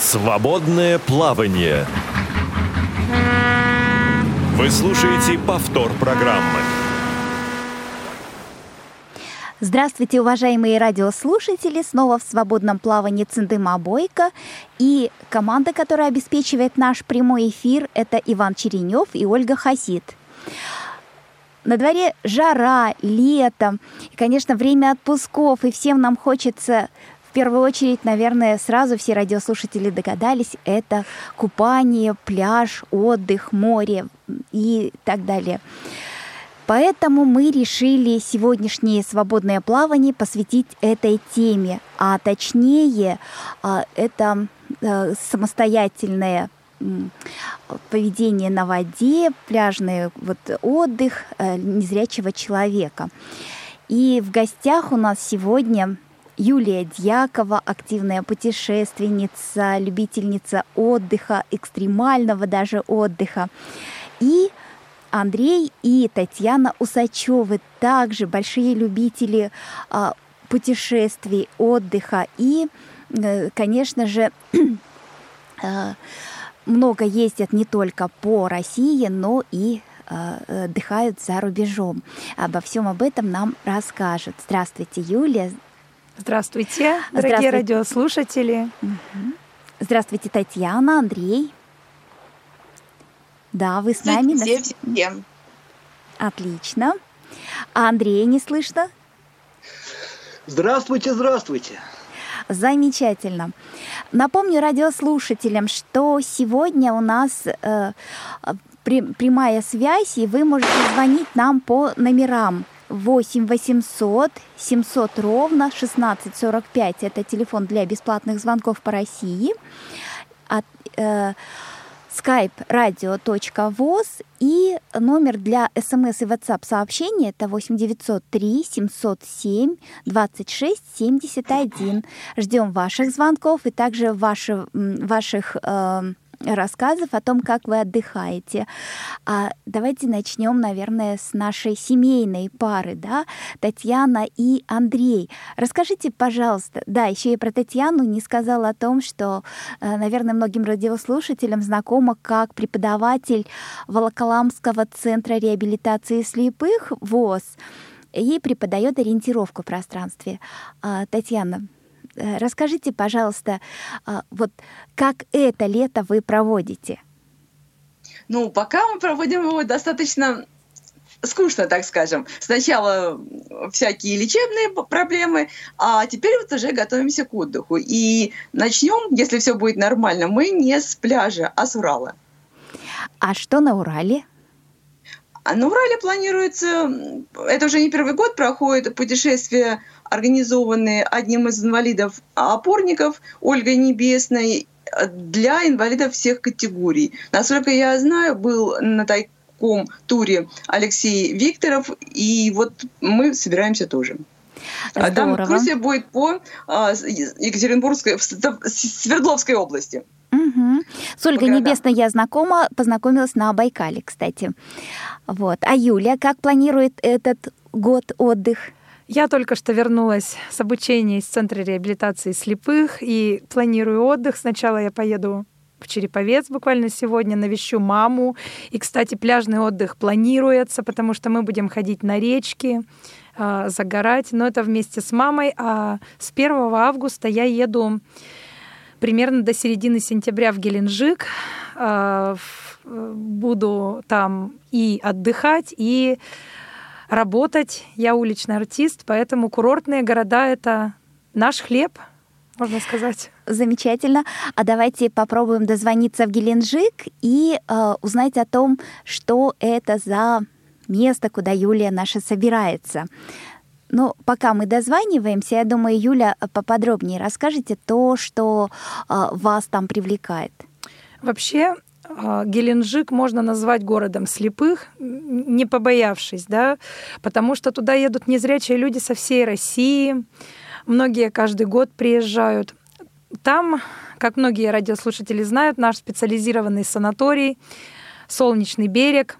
Свободное плавание. Вы слушаете повтор программы. Здравствуйте, уважаемые радиослушатели! Снова в свободном плавании Циндыма Бойко. И команда, которая обеспечивает наш прямой эфир, это Иван Черенев и Ольга Хасид. На дворе жара, лето, и, конечно, время отпусков, и всем нам хочется в первую очередь, наверное, сразу все радиослушатели догадались, это купание, пляж, отдых, море и так далее. Поэтому мы решили сегодняшнее свободное плавание посвятить этой теме, а точнее а, это э, самостоятельное поведение на воде, пляжный вот отдых э, незрячего человека. И в гостях у нас сегодня Юлия Дьякова, активная путешественница, любительница отдыха, экстремального даже отдыха. И Андрей и Татьяна Усачевы, также большие любители а, путешествий, отдыха. И, э, конечно же, а, много ездят не только по России, но и а, отдыхают за рубежом. Обо всем об этом нам расскажет. Здравствуйте, Юлия. Здравствуйте, дорогие Здравствуйте. радиослушатели. Здравствуйте, Татьяна, Андрей. Да, вы с нами? Всем, всем. Отлично. А Андрея не слышно? Здравствуйте, здравствуйте. Замечательно. Напомню радиослушателям, что сегодня у нас э, прямая связь, и вы можете звонить нам по номерам 8 800 700 ровно 1645. Это телефон для бесплатных звонков по России. От, э, skype radio.voz и номер для смс и WhatsApp сообщений это 8 903 707 26 71. Ждем ваших звонков и также ваши, ваших э, рассказов о том, как вы отдыхаете. А давайте начнем, наверное, с нашей семейной пары, да, Татьяна и Андрей. Расскажите, пожалуйста, да, еще я про Татьяну не сказала о том, что, э, наверное, многим радиослушателям знакома как преподаватель Волоколамского центра реабилитации слепых ВОЗ и преподает ориентировку в пространстве. А, Татьяна, расскажите, пожалуйста, а, вот как это лето вы проводите? Ну, пока мы проводим его достаточно скучно, так скажем. Сначала всякие лечебные проблемы, а теперь вот уже готовимся к отдыху. И начнем, если все будет нормально, мы не с пляжа, а с Урала. А что на Урале? А на Урале планируется, это уже не первый год проходит путешествие организованные одним из инвалидов опорников Ольгой Небесной для инвалидов всех категорий. Насколько я знаю, был на таком туре Алексей Викторов, и вот мы собираемся тоже. Здорово. Там экскурсия будет по а, Екатеринбургской, Свердловской области. Угу. С Ольгой Небесной я знакома, познакомилась на Байкале, кстати. Вот. А Юля, как планирует этот год отдых? Я только что вернулась с обучения из Центра реабилитации слепых и планирую отдых. Сначала я поеду в Череповец буквально сегодня, навещу маму. И, кстати, пляжный отдых планируется, потому что мы будем ходить на речки, э, загорать, но это вместе с мамой. А с 1 августа я еду примерно до середины сентября в Геленджик. Э, буду там и отдыхать, и работать. Я уличный артист, поэтому курортные города — это наш хлеб, можно сказать. Замечательно. А давайте попробуем дозвониться в Геленджик и э, узнать о том, что это за место, куда Юлия наша собирается. Но пока мы дозваниваемся, я думаю, Юля поподробнее расскажете то, что э, вас там привлекает. Вообще, Геленджик можно назвать городом слепых, не побоявшись, да, потому что туда едут незрячие люди со всей России, многие каждый год приезжают. Там, как многие радиослушатели знают, наш специализированный санаторий, Солнечный берег,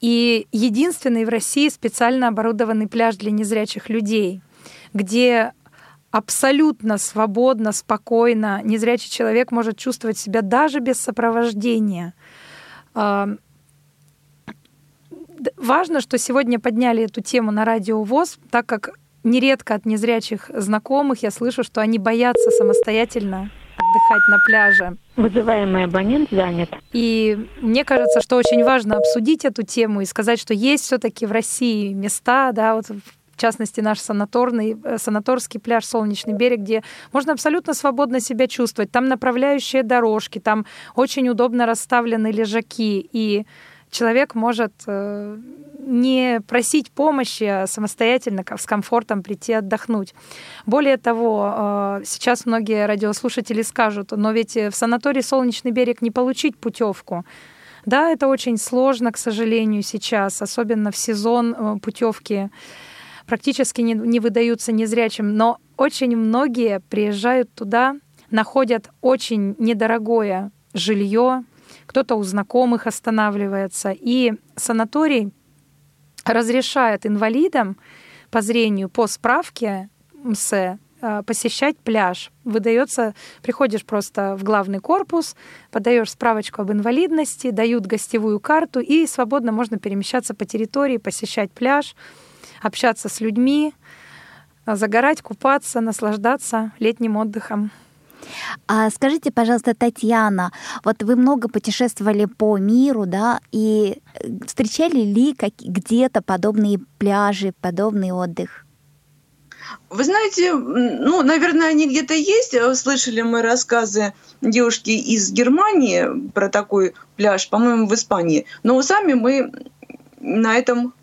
и единственный в России специально оборудованный пляж для незрячих людей, где абсолютно свободно, спокойно. Незрячий человек может чувствовать себя даже без сопровождения. А, важно, что сегодня подняли эту тему на радио ВОЗ, так как нередко от незрячих знакомых я слышу, что они боятся самостоятельно отдыхать на пляже. Вызываемый абонент занят. И мне кажется, что очень важно обсудить эту тему и сказать, что есть все-таки в России места, да, вот в частности наш санаторный, э, санаторский пляж «Солнечный берег», где можно абсолютно свободно себя чувствовать. Там направляющие дорожки, там очень удобно расставлены лежаки, и человек может э, не просить помощи, а самостоятельно с комфортом прийти отдохнуть. Более того, э, сейчас многие радиослушатели скажут, но ведь в санатории «Солнечный берег» не получить путевку. Да, это очень сложно, к сожалению, сейчас, особенно в сезон путевки практически не, не выдаются незрячим, но очень многие приезжают туда, находят очень недорогое жилье, кто-то у знакомых останавливается, и санаторий разрешает инвалидам по зрению по справке МСЭ э, посещать пляж. Выдается, приходишь просто в главный корпус, подаешь справочку об инвалидности, дают гостевую карту, и свободно можно перемещаться по территории, посещать пляж общаться с людьми, загорать, купаться, наслаждаться летним отдыхом. А скажите, пожалуйста, Татьяна, вот вы много путешествовали по миру, да, и встречали ли где-то подобные пляжи, подобный отдых? Вы знаете, ну, наверное, они где-то есть. Слышали мы рассказы девушки из Германии про такой пляж, по-моему, в Испании. Но сами мы на этом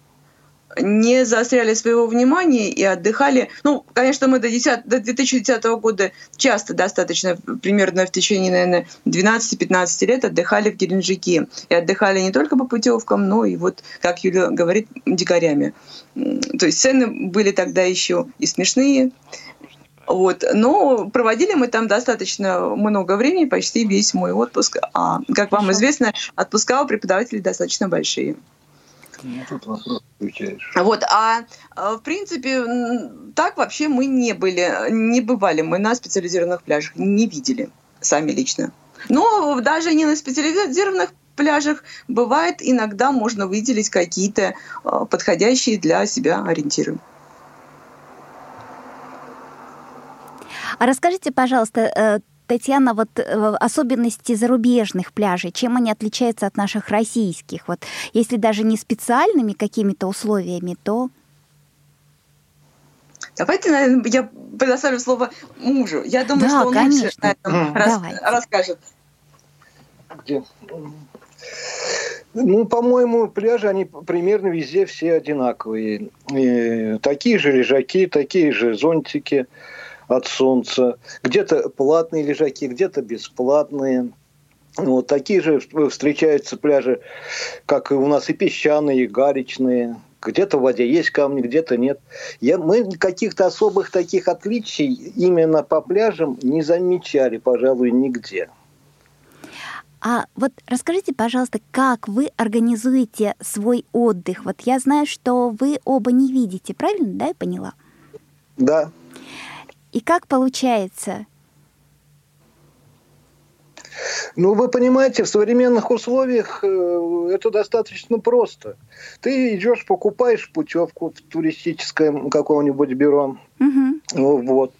не заостряли своего внимания и отдыхали. Ну, конечно, мы до, 10, до 2010 года часто достаточно, примерно в течение, наверное, 12-15 лет отдыхали в Геленджике. И отдыхали не только по путевкам, но и вот, как Юля говорит, дикарями. То есть цены были тогда еще и смешные, вот. Но проводили мы там достаточно много времени, почти весь мой отпуск. А, как вам известно, отпуска у преподавателей достаточно большие. Ну, тут вопрос включаешь. Вот, а, а в принципе, так вообще мы не были, не бывали мы на специализированных пляжах, не видели сами лично. Но даже не на специализированных пляжах бывает иногда можно выделить какие-то а, подходящие для себя ориентиры. А расскажите, пожалуйста, э, Татьяна, вот э, особенности зарубежных пляжей, чем они отличаются от наших российских? Вот если даже не специальными какими-то условиями, то Давайте, наверное, я предоставлю слово мужу. Я думаю, да, что он конечно. лучше на этом рас, расскажет. Где? Ну, по-моему, пляжи, они примерно везде все одинаковые. И такие же лежаки, такие же зонтики от солнца. Где-то платные лежаки, где-то бесплатные. Вот такие же встречаются пляжи, как у нас и песчаные, и галечные. Где-то в воде есть камни, где-то нет. Я, мы каких-то особых таких отличий именно по пляжам не замечали, пожалуй, нигде. А вот расскажите, пожалуйста, как вы организуете свой отдых? Вот я знаю, что вы оба не видите, правильно, да, я поняла? Да. И как получается? Ну, вы понимаете, в современных условиях э, это достаточно просто. Ты идешь, покупаешь путевку в туристическое какого-нибудь бюро. Угу. Вот.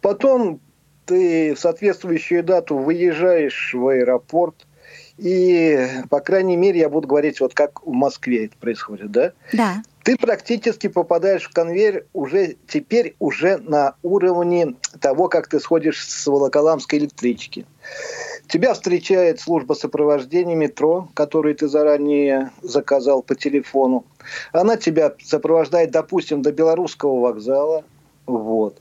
Потом ты в соответствующую дату выезжаешь в аэропорт. И, по крайней мере, я буду говорить, вот как в Москве это происходит, да? Да ты практически попадаешь в конвейер уже теперь уже на уровне того, как ты сходишь с Волоколамской электрички. Тебя встречает служба сопровождения метро, которую ты заранее заказал по телефону. Она тебя сопровождает, допустим, до Белорусского вокзала. Вот.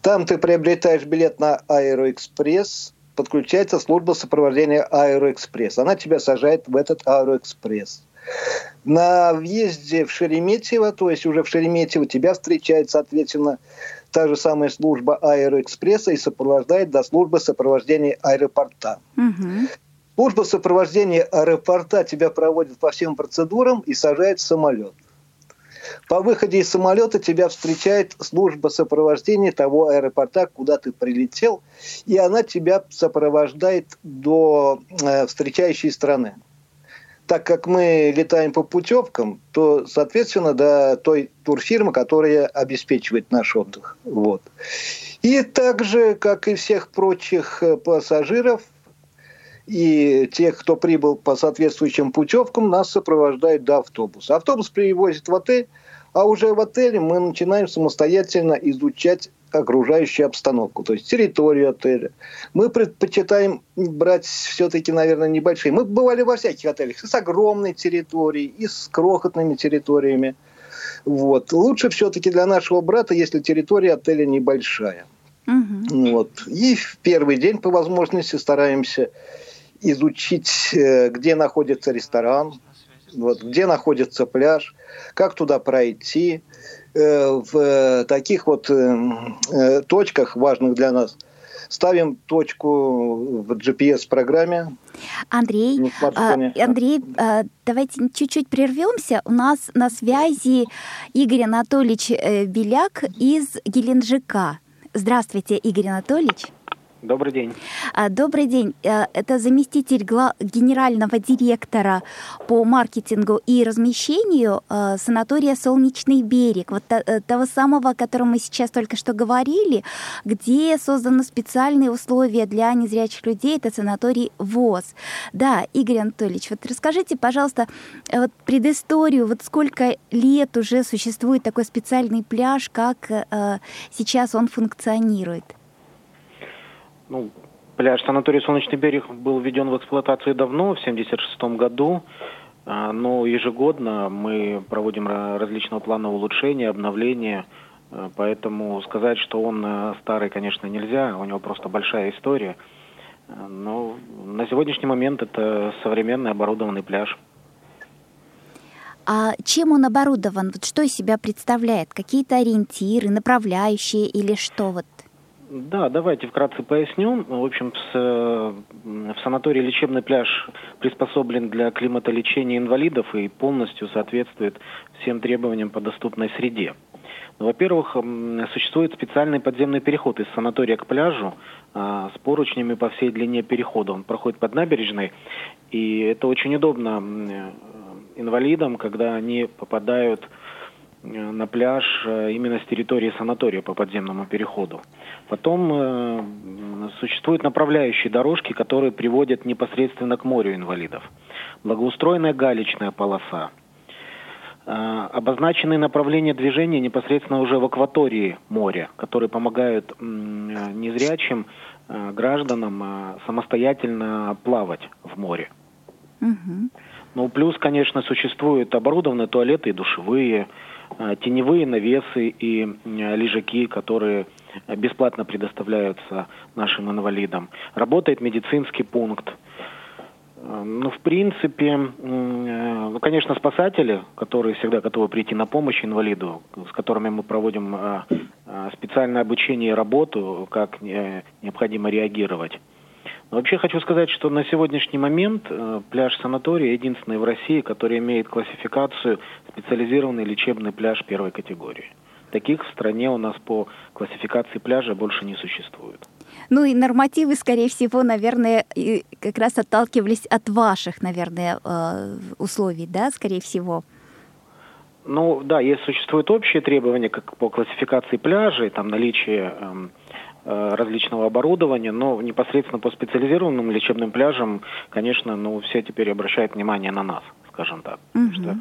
Там ты приобретаешь билет на Аэроэкспресс, подключается служба сопровождения Аэроэкспресс. Она тебя сажает в этот Аэроэкспресс. На въезде в Шереметьево, то есть уже в Шереметьево, тебя встречает, соответственно, та же самая служба Аэроэкспресса и сопровождает до службы сопровождения аэропорта. Угу. Служба сопровождения аэропорта тебя проводит по всем процедурам и сажает в самолет. По выходе из самолета тебя встречает служба сопровождения того аэропорта, куда ты прилетел, и она тебя сопровождает до э, встречающей страны. Так как мы летаем по путевкам, то, соответственно, до той турфирмы, которая обеспечивает наш отдых. Вот. И также, как и всех прочих э, пассажиров, и тех, кто прибыл по соответствующим путевкам, нас сопровождают до автобуса. Автобус привозит в отель, а уже в отеле мы начинаем самостоятельно изучать окружающую обстановку, то есть территорию отеля. Мы предпочитаем брать все-таки, наверное, небольшие. Мы бывали во всяких отелях, и с огромной территорией, и с крохотными территориями. Вот. Лучше все-таки для нашего брата, если территория отеля небольшая. Угу. Вот. И в первый день по возможности стараемся изучить, э, где находится ресторан, вот, где находится пляж, как туда пройти. Э, в таких вот э, точках, важных для нас, ставим точку в GPS-программе. Андрей, а, Андрей, давайте чуть-чуть прервемся. У нас на связи Игорь Анатольевич Беляк из Геленджика. Здравствуйте, Игорь Анатольевич. Добрый день. А, добрый день. Э, это заместитель генерального директора по маркетингу и размещению э, санатория «Солнечный берег», вот э, того самого, о котором мы сейчас только что говорили, где созданы специальные условия для незрячих людей, это санаторий ВОЗ. Да, Игорь Анатольевич, вот расскажите, пожалуйста, вот предысторию, вот сколько лет уже существует такой специальный пляж, как сейчас он функционирует? Ну, пляж санаторий «Солнечный берег» был введен в эксплуатацию давно, в 1976 году. А, но ежегодно мы проводим различного плана улучшения, обновления. А, поэтому сказать, что он э, старый, конечно, нельзя. У него просто большая история. А, но на сегодняшний момент это современный оборудованный пляж. А чем он оборудован? Вот что из себя представляет? Какие-то ориентиры, направляющие или что вот? Да, давайте вкратце поясню. В общем, с, в санатории лечебный пляж приспособлен для климатолечения инвалидов и полностью соответствует всем требованиям по доступной среде. Ну, во-первых, существует специальный подземный переход из санатория к пляжу а, с поручнями по всей длине перехода. Он проходит под набережной, и это очень удобно инвалидам, когда они попадают Э, на пляж э, именно с территории санатория по подземному переходу. Потом э, существуют направляющие дорожки, которые приводят непосредственно к морю инвалидов. Благоустроенная галечная полоса. Э, обозначенные направления движения непосредственно уже в акватории моря, которые помогают э, незрячим э, гражданам э, самостоятельно плавать в море. Угу. Ну, плюс, конечно, существуют оборудованные туалеты и душевые, Э, теневые навесы и э, лежаки, которые бесплатно предоставляются нашим инвалидам. Работает медицинский пункт. Э, ну, в принципе, ну, конечно, спасатели, которые всегда готовы прийти на помощь инвалиду, с которыми мы проводим специальное обучение и работу, как необходимо реагировать. Вообще хочу сказать, что на сегодняшний момент э, пляж санатория единственный в России, который имеет классификацию специализированный лечебный пляж первой категории. Таких в стране у нас по классификации пляжа больше не существует. Ну и нормативы, скорее всего, наверное, как раз отталкивались от ваших, наверное, э, условий, да, скорее всего. Ну да, есть существуют общие требования как по классификации пляжей, там наличие эм, различного оборудования, но непосредственно по специализированным лечебным пляжам, конечно, ну, все теперь обращают внимание на нас, скажем так. Угу. Потому что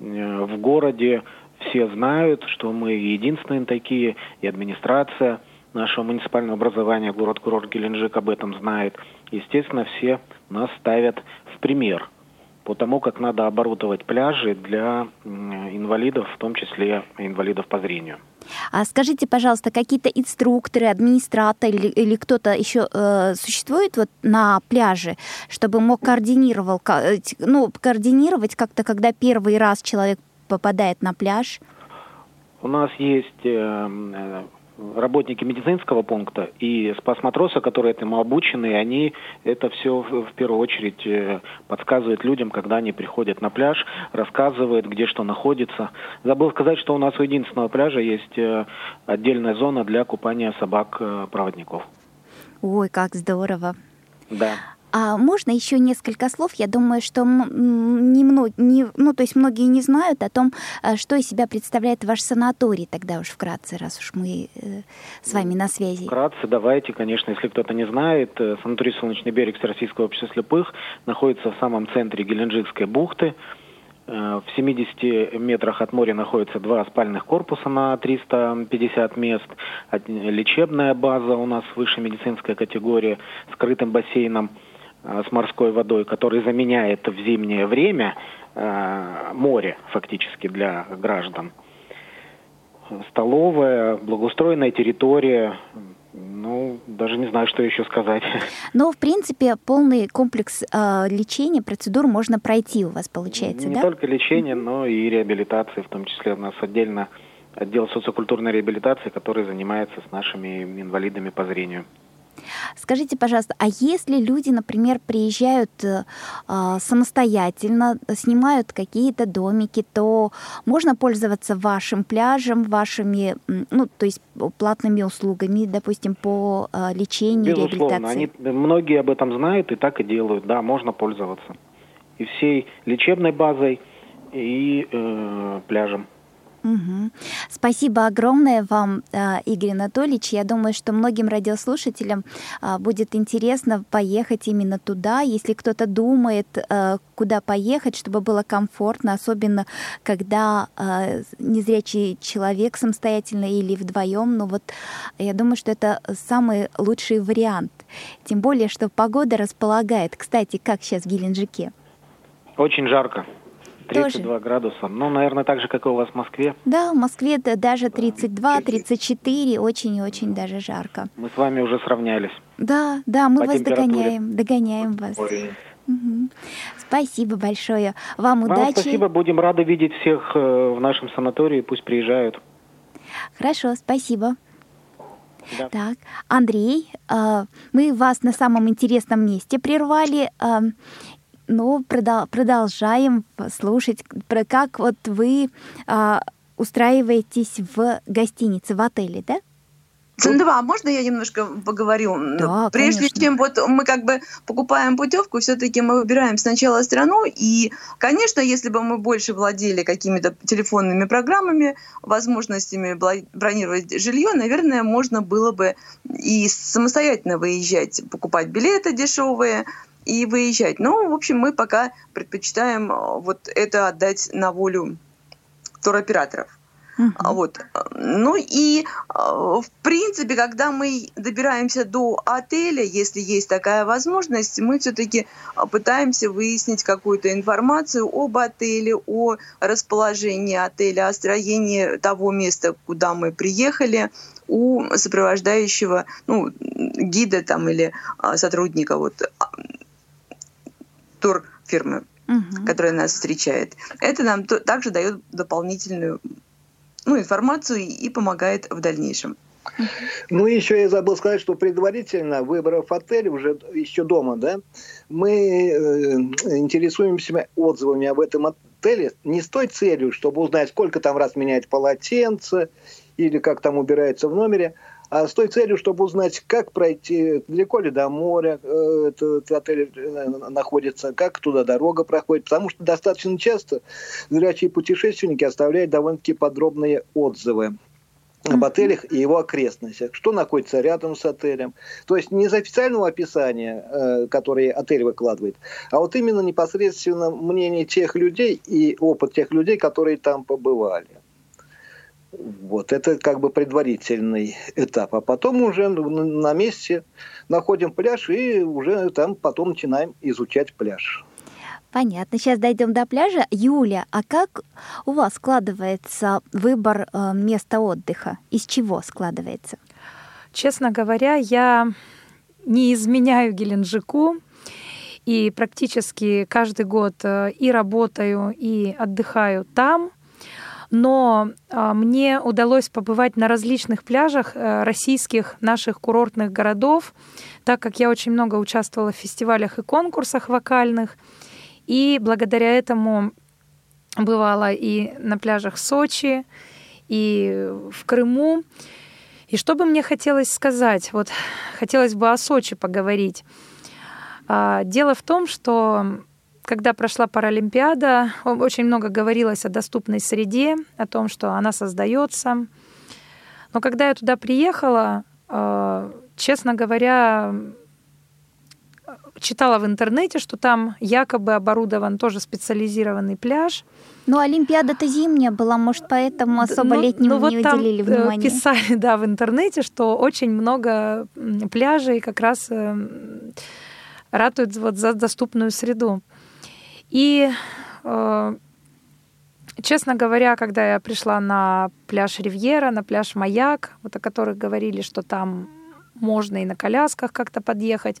э, в городе все знают, что мы единственные такие, и администрация нашего муниципального образования, город-курорт Геленджик об этом знает. Естественно, все нас ставят в пример по тому, как надо оборудовать пляжи для инвалидов, в том числе инвалидов по зрению. А скажите, пожалуйста, какие-то инструкторы, администраторы или, или кто-то еще э, существует вот на пляже, чтобы мог координировал, ну, координировать как-то, когда первый раз человек попадает на пляж? У нас есть э, э работники медицинского пункта и спас-матросы, которые этому обучены, они это все в первую очередь э, подсказывают людям, когда они приходят на пляж, рассказывают, где что находится. Забыл сказать, что у нас у единственного пляжа есть э, отдельная зона для купания собак-проводников. Ой, как здорово. Да. А можно еще несколько слов? Я думаю, что не, не, ну, то есть многие не знают о том, э, что из себя представляет ваш санаторий, тогда уж вкратце, раз уж мы э, с вами на связи. Вкратце, давайте, конечно, если кто-то не знает, э, санаторий «Солнечный берег» Всероссийского общества слепых находится в самом центре Геленджикской бухты. В 70 метрах от моря находятся два спальных корпуса на 350 мест, лечебная база у нас высшая медицинская категория с крытым бассейном – с морской водой, который заменяет в зимнее время э, море фактически для граждан. Столовая, благоустроенная территория, ну, даже не знаю, что еще сказать. Но, в принципе, полный комплекс э, лечения, процедур можно пройти у вас, получается, не да? Не только лечение, но и реабилитации, в том числе у нас отдельно отдел социокультурной реабилитации, который занимается с нашими инвалидами по зрению. Скажите, пожалуйста, а если люди, например, приезжают э, а, самостоятельно, снимают какие-то домики, то можно пользоваться вашим пляжем, вашими, ну, то есть платными услугами, допустим, по э, лечению, Безусловно, реабилитации? Они, многие об этом знают и так и делают. Да, можно пользоваться. И всей лечебной базой, и э, пляжем. Угу. Спасибо огромное вам, э, Игорь Анатольевич. Я думаю, что многим радиослушателям э, будет интересно поехать именно туда. Если кто-то думает, э, куда поехать, чтобы было комфортно, особенно когда незрячий человек самостоятельно или вдвоем, ну вот я думаю, что это самый лучший вариант. Тем более, что погода располагает. Кстати, как сейчас в Геленджике? Очень жарко. 32 Тоже. градуса. Ну, наверное, так же, как и у вас в Москве. Да, в Москве даже 32-34, очень и очень даже жарко. Мы с вами уже сравнялись. Да, да, мы По вас догоняем, догоняем вас. Угу. Спасибо большое. Вам, Вам удачи. Спасибо, будем рады видеть всех э, в нашем санатории, пусть приезжают. Хорошо, спасибо. Да. Так, Андрей, э, мы вас на самом интересном месте прервали. Э, ну, продолжаем слушать, про как вот вы а, устраиваетесь в гостинице, в отеле, да? Цендова, а можно я немножко поговорю? Да, Прежде конечно. чем вот мы как бы покупаем путевку, все-таки мы выбираем сначала страну, и, конечно, если бы мы больше владели какими-то телефонными программами, возможностями бронировать жилье, наверное, можно было бы и самостоятельно выезжать, покупать билеты дешевые, и выезжать. Но, в общем, мы пока предпочитаем э, вот это отдать на волю туроператоров. Uh-huh. Вот. Ну и, э, в принципе, когда мы добираемся до отеля, если есть такая возможность, мы все-таки пытаемся выяснить какую-то информацию об отеле, о расположении отеля, о строении того места, куда мы приехали, у сопровождающего ну, гида там или а, сотрудника вот, турфирмы, угу. которая нас встречает. Это нам также дает дополнительную ну, информацию и помогает в дальнейшем. Ну, еще я забыл сказать, что предварительно, выбрав отель уже еще дома, да, мы э, интересуемся отзывами об этом отеле не с той целью, чтобы узнать, сколько там раз меняет полотенце или как там убирается в номере, а с той целью, чтобы узнать, как пройти, далеко ли до моря э, этот отель э, находится, как туда дорога проходит, потому что достаточно часто зрячие путешественники оставляют довольно-таки подробные отзывы об отелях и его окрестностях, что находится рядом с отелем. То есть не из официального описания, э, которое отель выкладывает, а вот именно непосредственно мнение тех людей и опыт тех людей, которые там побывали. Вот это как бы предварительный этап. А потом уже на месте находим пляж и уже там потом начинаем изучать пляж. Понятно. Сейчас дойдем до пляжа. Юля, а как у вас складывается выбор э, места отдыха? Из чего складывается? Честно говоря, я не изменяю Геленджику и практически каждый год э, и работаю, и отдыхаю там – но а, мне удалось побывать на различных пляжах э, российских наших курортных городов, так как я очень много участвовала в фестивалях и конкурсах вокальных, и благодаря этому бывала и на пляжах Сочи, и в Крыму. И что бы мне хотелось сказать? Вот хотелось бы о Сочи поговорить. А, дело в том, что когда прошла Паралимпиада, очень много говорилось о доступной среде, о том, что она создается. Но когда я туда приехала, а, честно говоря, читала в интернете, что там якобы оборудован тоже специализированный пляж. Ну, Олимпиада-то зимняя была, может, поэтому особо ну, летним ну, вот не уделили э, внимания. Писали, да, в интернете, что очень много пляжей как раз э, ратуют вот за доступную среду. И, э, честно говоря, когда я пришла на пляж Ривьера, на пляж Маяк, вот о которых говорили, что там можно и на колясках как-то подъехать,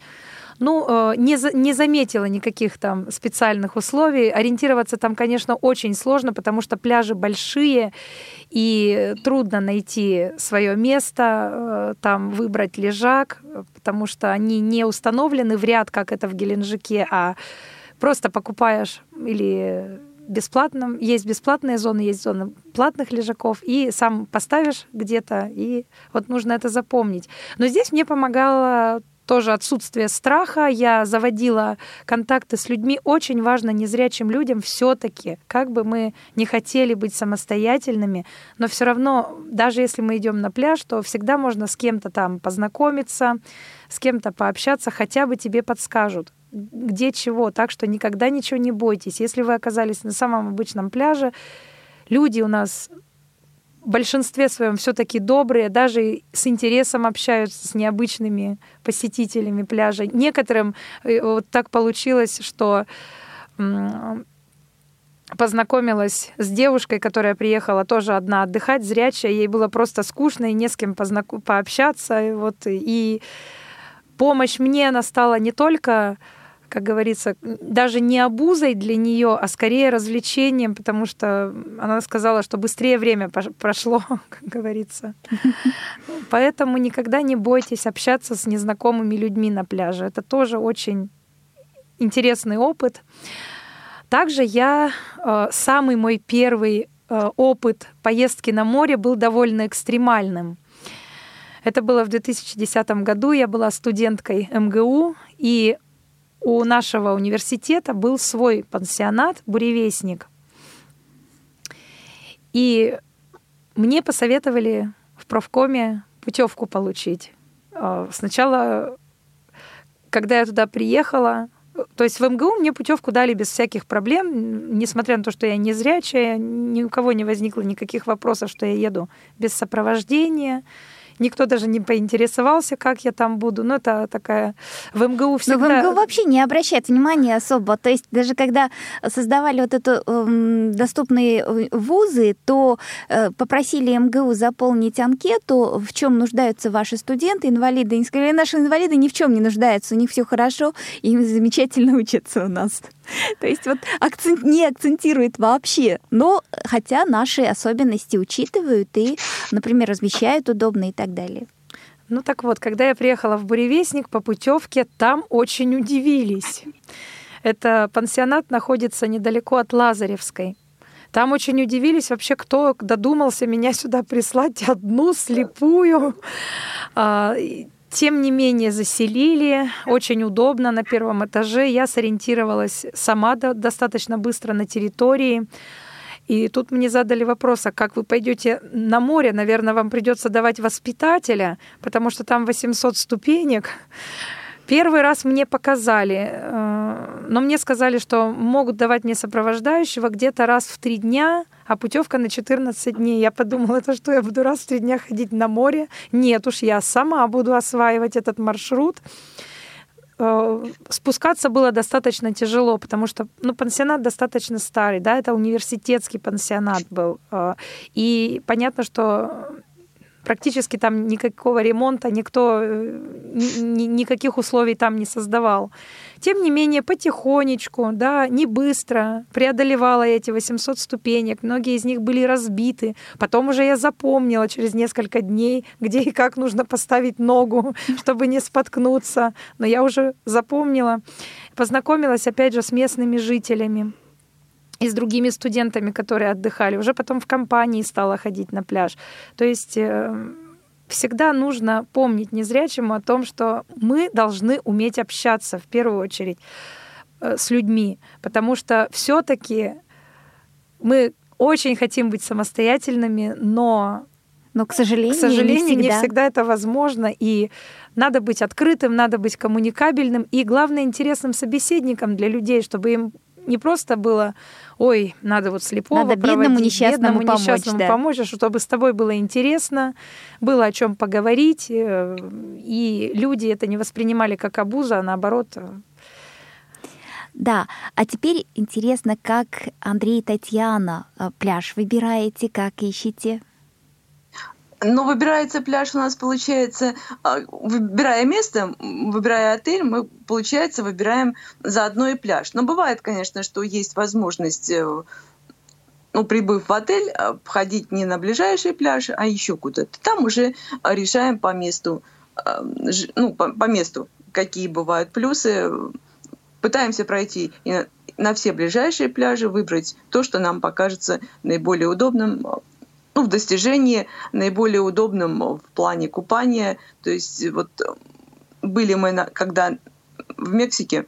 ну, э, не, не заметила никаких там специальных условий. Ориентироваться там, конечно, очень сложно, потому что пляжи большие, и трудно найти свое место, э, там выбрать лежак, потому что они не установлены в ряд, как это в Геленджике, а просто покупаешь или бесплатном. Есть бесплатные зоны, есть зоны платных лежаков, и сам поставишь где-то, и вот нужно это запомнить. Но здесь мне помогало тоже отсутствие страха. Я заводила контакты с людьми. Очень важно незрячим людям все-таки, как бы мы не хотели быть самостоятельными, но все равно, даже если мы идем на пляж, то всегда можно с кем-то там познакомиться, с кем-то пообщаться, хотя бы тебе подскажут где чего, так что никогда ничего не бойтесь. Если вы оказались на самом обычном пляже, люди у нас в большинстве своем все-таки добрые, даже с интересом общаются с необычными посетителями пляжа. Некоторым э, вот так получилось, что познакомилась с девушкой, которая приехала тоже одна отдыхать, зрячая. Ей было просто скучно и не с кем познак... пообщаться. И, вот, и помощь мне она стала не только как говорится, даже не обузой для нее, а скорее развлечением, потому что она сказала, что быстрее время прошло, как говорится. Поэтому никогда не бойтесь общаться с незнакомыми людьми на пляже. Это тоже очень интересный опыт. Также я э, самый мой первый э, опыт поездки на море был довольно экстремальным. Это было в 2010 году. Я была студенткой МГУ, и у нашего университета был свой пансионат «Буревестник». И мне посоветовали в профкоме путевку получить. А, сначала, когда я туда приехала, то есть в МГУ мне путевку дали без всяких проблем, несмотря на то, что я не зрячая, ни у кого не возникло никаких вопросов, что я еду без сопровождения. Никто даже не поинтересовался, как я там буду. Ну, это такая... В МГУ всегда... Но в МГУ вообще не обращает внимания особо. То есть даже когда создавали вот это э, доступные вузы, то э, попросили МГУ заполнить анкету, в чем нуждаются ваши студенты, инвалиды. Они сказали, наши инвалиды ни в чем не нуждаются, у них все хорошо, им замечательно учатся у нас. То есть вот акцент не акцентирует вообще, но хотя наши особенности учитывают и, например, размещают удобно и так далее. Ну так вот, когда я приехала в Буревестник по путевке, там очень удивились. Это пансионат находится недалеко от Лазаревской. Там очень удивились вообще, кто додумался меня сюда прислать одну слепую. А, тем не менее заселили, очень удобно на первом этаже. Я сориентировалась сама достаточно быстро на территории. И тут мне задали вопрос, а как вы пойдете на море? Наверное, вам придется давать воспитателя, потому что там 800 ступенек. Первый раз мне показали, э, но мне сказали, что могут давать мне сопровождающего где-то раз в три дня, а путевка на 14 дней. Я подумала, это что, я буду раз в три дня ходить на море? Нет уж, я сама буду осваивать этот маршрут. Э, спускаться было достаточно тяжело, потому что ну, пансионат достаточно старый, да, это университетский пансионат был. Э, и понятно, что практически там никакого ремонта никто, э, ни, никаких условий там не создавал. Тем не менее, потихонечку, да, не быстро преодолевала эти 800 ступенек. Многие из них были разбиты. Потом уже я запомнила через несколько дней, где и как нужно поставить ногу, чтобы не споткнуться. Но я уже запомнила. Познакомилась, опять же, с местными жителями и с другими студентами, которые отдыхали. Уже потом в компании стала ходить на пляж. То есть э, всегда нужно помнить незрячему о том, что мы должны уметь общаться в первую очередь э, с людьми, потому что все-таки мы очень хотим быть самостоятельными, но но, к сожалению, к сожалению, не всегда. не всегда это возможно. И надо быть открытым, надо быть коммуникабельным и, главное, интересным собеседником для людей, чтобы им не просто было, ой, надо вот слепого надо бедному проводить, несчастному, бедному помочь, несчастному да. помочь, а чтобы с тобой было интересно, было о чем поговорить, э, и люди это не воспринимали как обуза, а наоборот э, Да, а теперь интересно, как Андрей и Татьяна э, пляж выбираете, как ищете? Но выбирается пляж у нас, получается, а, выбирая место, выбирая отель, мы, получается, выбираем заодно и пляж. Но бывает, конечно, что есть возможность э, ну, прибыв в отель, э, ходить не на ближайший пляж, а еще куда-то. Там уже решаем по месту, ну, по, по месту, какие бывают плюсы. Пытаемся пройти и на, на все ближайшие пляжи, выбрать то, что нам покажется наиболее удобным ну, в достижении наиболее удобным в плане купания. То есть вот были мы, на, когда в Мексике,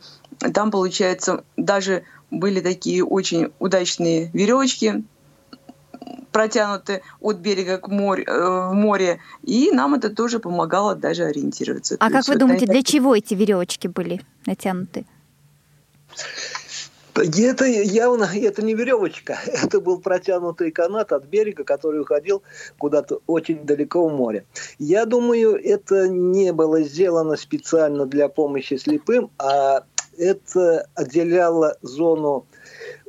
там, получается, даже были такие очень удачные веревочки, протянуты от берега к морю, э, в море, и нам это тоже помогало даже ориентироваться. А То как есть вы вот думаете, на для чего эти веревочки были натянуты? Это явно это не веревочка, это был протянутый канат от берега, который уходил куда-то очень далеко в море. Я думаю, это не было сделано специально для помощи слепым, а это отделяло зону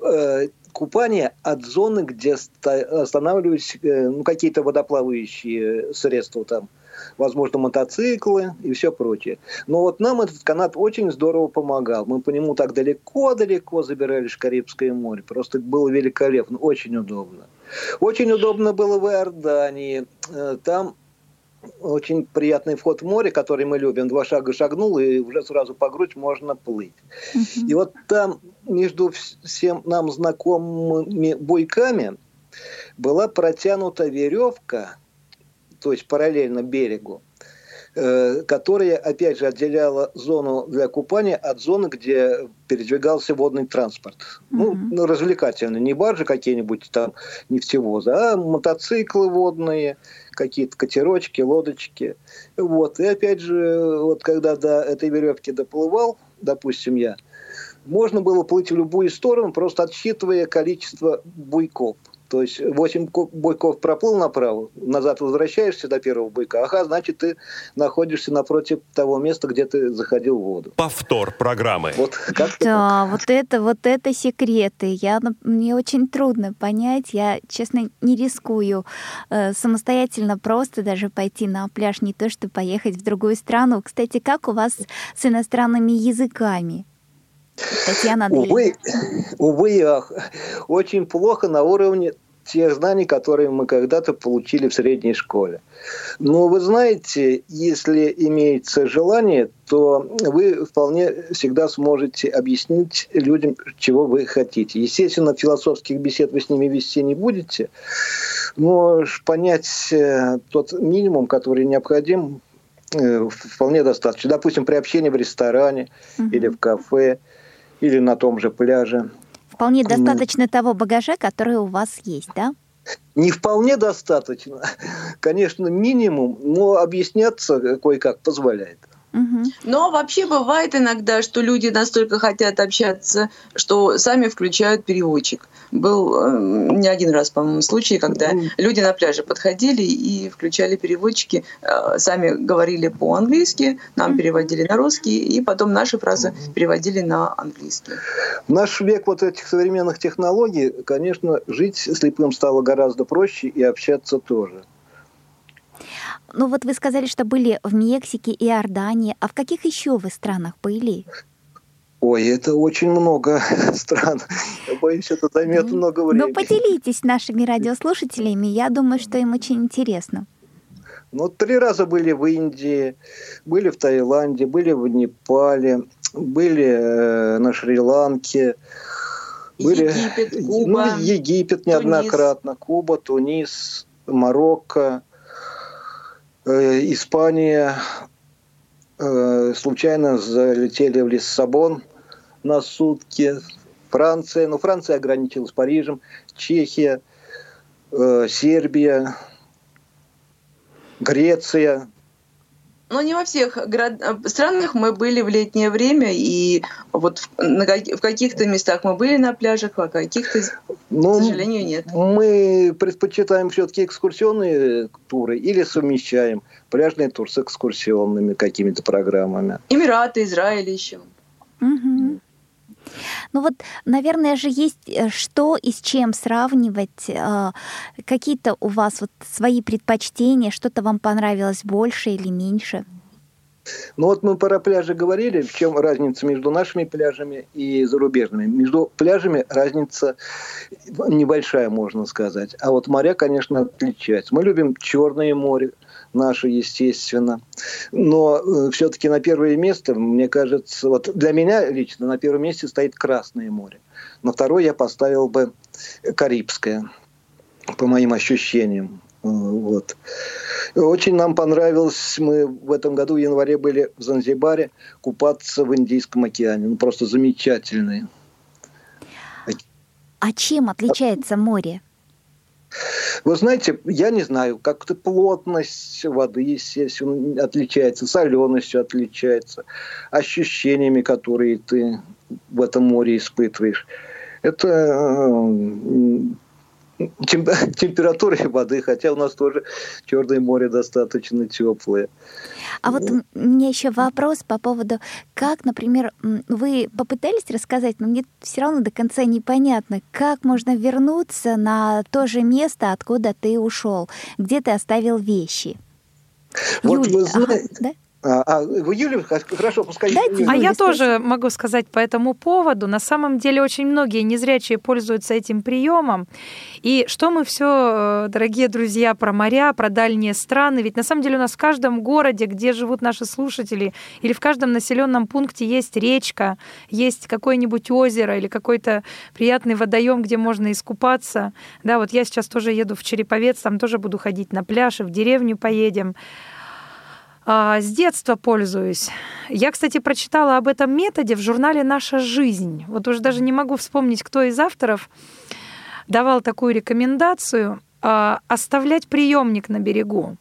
э, купания от зоны, где ста- останавливались э, ну, какие-то водоплавающие средства там возможно, мотоциклы и все прочее. Но вот нам этот канат очень здорово помогал. Мы по нему так далеко-далеко забирались в Карибское море. Просто было великолепно, очень удобно. Очень удобно было в Иордании. Э, Там очень приятный вход в море, который мы любим. Два шага шагнул, и уже сразу по грудь можно плыть. И вот там между всем нам знакомыми буйками была протянута веревка, то есть параллельно берегу, которая, опять же, отделяла зону для купания от зоны, где передвигался водный транспорт. Ну, Мгм. ну, развлекательный. Не баржи какие-нибудь там, нефтевозы, а мотоциклы водные, какие-то катерочки, лодочки. Вот. И опять же, вот когда до этой веревки доплывал, допустим, я, можно было плыть в любую сторону, просто отсчитывая количество буйков. То есть 8 буйков проплыл направо, назад возвращаешься до первого буйка, ага, значит, ты находишься напротив того места, где ты заходил в воду. Повтор программы. Вот как Да, вот это, вот это секреты. Я, нап- мне очень трудно понять. Я, честно, не рискую э, самостоятельно просто даже пойти на пляж, не то что поехать в другую страну. Кстати, как у вас с иностранными языками? Татьяна Андреевна. Увы, увы ах, очень плохо на уровне тех знаний, которые мы когда-то получили в средней школе. Но вы знаете, если имеется желание, то вы вполне всегда сможете объяснить людям, чего вы хотите. Естественно, философских бесед вы с ними вести не будете, но понять э, тот минимум, который необходим, э, вполне достаточно. Допустим, при общении в ресторане Мгм. или в кафе, или на том же пляже. Вполне достаточно того багажа, который у вас есть, да? Не вполне достаточно. Конечно, минимум, но объясняться кое-как позволяет. Но вообще бывает иногда, что люди настолько хотят общаться, что сами включают переводчик. Был э, не один раз, по-моему, случай, когда Мгм. люди на пляже подходили и включали переводчики, э, сами говорили по-английски, нам переводили на русский, и потом наши фразы переводили на английский. В наш век вот этих современных технологий, конечно, жить слепым стало гораздо проще и общаться тоже. Ну вот вы сказали, что были в Мексике и Иордании. А в каких еще вы странах были? Ой, это очень много стран. Я боюсь, это займет Ну, много Ну, времени. поделитесь с нашими радиослушателями. Я думаю, что им очень интересно. Ну, три раза были в Индии, были в Таиланде, были в Непале, были э, на Шри-Ланке, были Египет, ну, Куба, Египет неоднократно, Куба, Тунис, Марокко, Испания. Э, случайно залетели в Лиссабон на сутки. Франция, ну Франция ограничилась Парижем, Чехия, э, Сербия, Греция. Но не во всех город- э, странах мы были в летнее время, и вот в, на в каких-то местах мы были на пляжах, а каких-то, к Ну, сожалению, нет. Мы предпочитаем все-таки экскурсионные туры или совмещаем пляжный тур с экскурсионными какими-то программами. Эмираты, Израиль еще. Мгм. Ну вот, наверное же есть э, что и с чем сравнивать. э, Какие-то у вас вот свои предпочтения, что-то вам понравилось больше или меньше? Ну вот мы про пляжи говорили, в чем разница между нашими пляжами и зарубежными. Между пляжами разница небольшая, можно сказать. А вот моря, конечно, отличаются. Мы любим Черное море, наше, естественно. Но все-таки на первое место, мне кажется, вот для меня лично на первом месте стоит Красное море. На второе я поставил бы Карибское, по моим ощущениям. Э, Вот. Очень нам понравилось, мы в этом году в январе были в Занзибаре купаться в Индийском океане. Ну, просто замечательные. А чем отличается море? Вы знаете, я не знаю, как-то плотность воды, естественно, отличается, соленостью отличается, ощущениями, которые ты в этом море испытываешь. Это тем- температура воды, хотя у нас тоже Черное море достаточно теплое. А вот м- у меня еще вопрос по поводу, как, например, вы попытались рассказать, но мне все равно до конца непонятно, как можно вернуться на то же место, откуда ты ушел, где ты оставил вещи. Вот Юль, вы ага, знаете- да? А, а вы, Юля, хорошо, пускай... Дайте А я тоже могу сказать по этому поводу. На самом деле очень многие незрячие пользуются этим приемом. И что мы все, дорогие друзья, про моря, про дальние страны. Ведь на самом деле у нас в каждом городе, где живут наши слушатели, или в каждом населенном пункте есть речка, есть какое-нибудь озеро или какой-то приятный водоем, где можно искупаться. Да, вот я сейчас тоже еду в Череповец, там тоже буду ходить на пляж, и в деревню поедем. А, С детства пользуюсь. Я, кстати, прочитала об этом методе в журнале «Наша жизнь». Вот уже даже не могу вспомнить, кто из авторов давал такую рекомендацию а, оставлять приемник на берегу.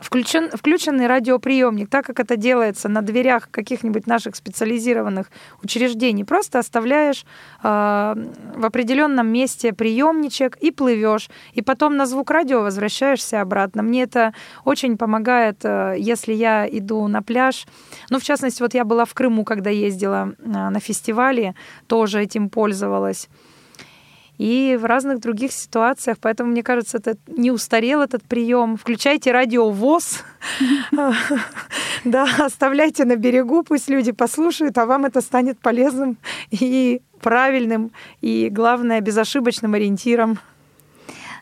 Включен, включенный радиоприемник, так как это делается на дверях каких-нибудь наших специализированных учреждений, просто оставляешь э, в определенном месте приемничек и плывешь, и потом на звук радио возвращаешься обратно. Мне это очень помогает, э, если я иду на пляж. Ну, в частности, вот я была в Крыму, когда ездила э, на фестивале, тоже этим пользовалась и в разных других ситуациях. Поэтому, мне кажется, это не устарел этот прием. Включайте радио ВОЗ, да, оставляйте на берегу, пусть люди послушают, а вам это станет полезным и правильным, и, главное, безошибочным ориентиром.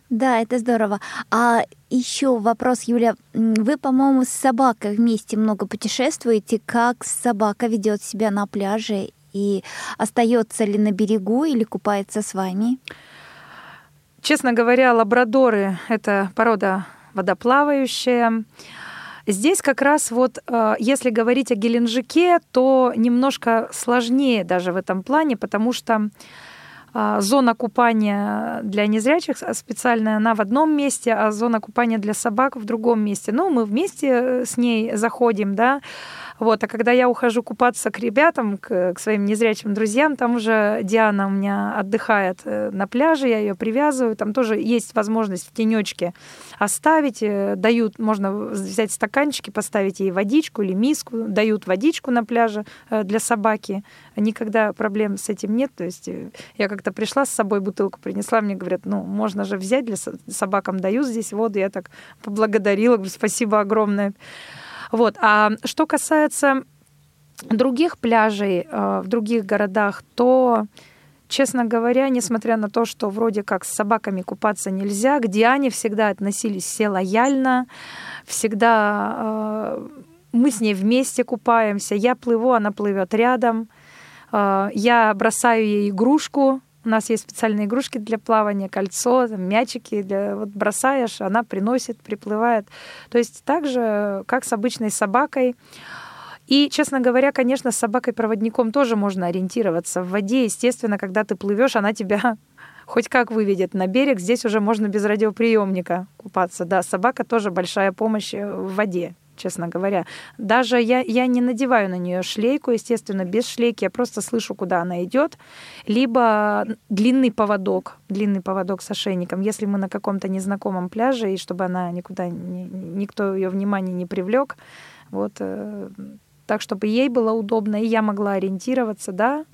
Да, это здорово. А еще вопрос, Юля. Вы, по-моему, с собакой вместе много путешествуете. Как собака ведет себя на пляже и остается ли на берегу или купается с вами? Честно говоря, лабрадоры — это порода водоплавающая. Здесь как раз вот, э, если говорить о Геленджике, то немножко сложнее даже в этом плане, потому что а, зона купания для незрячих специальная, она в одном месте, а зона купания для собак в другом месте. Ну, мы вместе с ней заходим, да. Вот, а когда я ухожу купаться к ребятам, к, к своим незрячим друзьям, там уже Диана у меня отдыхает э, на пляже, я ее привязываю, там тоже есть возможность в тенечке оставить, э, дают, можно взять стаканчики, поставить ей водичку или миску, дают водичку на пляже э, для собаки. Никогда проблем с этим нет, то есть я как-то пришла с собой бутылку принесла, мне говорят, ну, можно же взять, для собакам дают здесь воду, я так поблагодарила, говорю, спасибо огромное. Вот. А что касается других пляжей э, в других городах, то, честно говоря, несмотря на то, что вроде как с собаками купаться нельзя, к Диане всегда относились все лояльно, всегда э, мы с ней вместе купаемся, я плыву, она плывет рядом, э, я бросаю ей игрушку, у нас есть специальные игрушки для плавания, кольцо, там, мячики. Для, вот бросаешь, она приносит, приплывает. То есть так же, как с обычной собакой. И, честно говоря, конечно, с собакой-проводником тоже можно ориентироваться. В воде, естественно, когда ты плывешь, она тебя хоть как выведет на берег. Здесь уже можно без радиоприемника купаться. Да, собака тоже большая помощь в воде честно говоря. Даже я, я не надеваю на нее шлейку, естественно, без шлейки, я просто слышу, куда она идет. Либо длинный поводок, длинный поводок с ошейником. Если мы на каком-то незнакомом пляже, и чтобы она никуда, не, никто ее внимание не привлек, вот, э, так, чтобы ей было удобно, и я могла ориентироваться, да,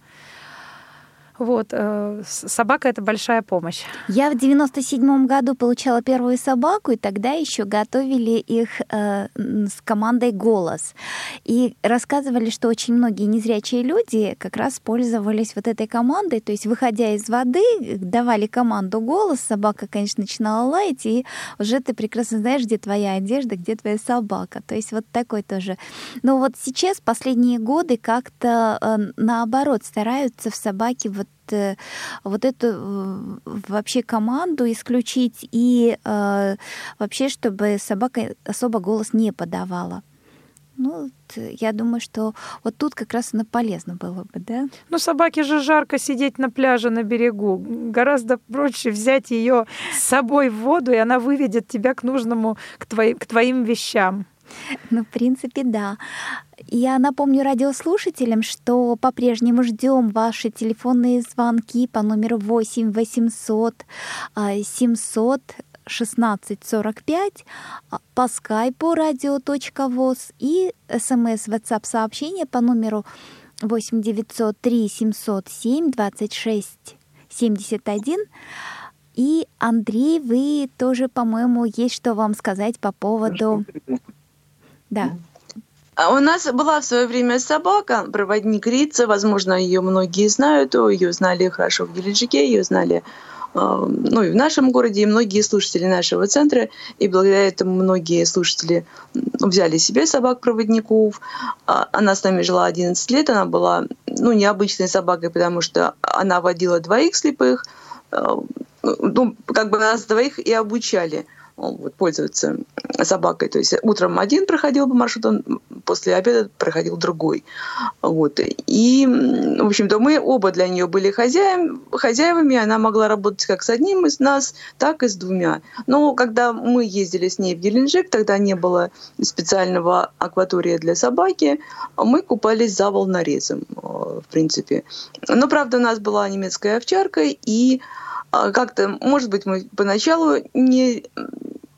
вот, э, собака это большая помощь. Я в 97 году получала первую собаку, и тогда еще готовили их э, с командой «Голос». И рассказывали, что очень многие незрячие люди как раз пользовались вот этой командой, то есть, выходя из воды, давали команду «Голос», собака, конечно, начинала лаять, и уже ты прекрасно знаешь, где твоя одежда, где твоя собака. То есть вот такой тоже. Но вот сейчас, последние годы, как-то э, наоборот стараются в собаке вот Э, вот эту э, вообще команду исключить и э, вообще, чтобы собака особо голос не подавала. Ну, я думаю, что вот тут как раз оно полезно было бы, да? Ну, собаке же жарко сидеть на пляже на берегу. Гораздо проще взять ее с собой в воду, и она выведет тебя к нужному, к, твоим, к твоим вещам. Ну, в принципе, да. Я напомню радиослушателям, что по-прежнему ждем ваши телефонные звонки по номеру 8 800 700 1645 по скайпу radio.voz и смс WhatsApp сообщение по номеру 8 903 707 26 71. И, Андрей, вы тоже, по-моему, есть что вам сказать по поводу... Да. А у нас была в свое время собака, проводник Рица, возможно, ее многие знают, ее знали хорошо в Геленджике, ее знали а, ну, и в нашем городе, и многие слушатели нашего центра, и благодаря этому многие слушатели взяли себе собак-проводников. А, она с нами жила 11 лет, она была ну, необычной собакой, потому что она водила двоих слепых, а, ну, как бы нас двоих и обучали – вот, пользоваться собакой. То есть утром один проходил по маршруту, после обеда проходил другой. Вот. И, в общем-то, мы оба для нее были хозяин, хозяевами. Она могла работать как с одним из нас, так и с двумя. Но когда мы ездили с ней в Геленджик, тогда не было специального акватория для собаки, мы купались за волнорезом, в принципе. Но, правда, у нас была немецкая овчарка, и как-то, может быть, мы поначалу не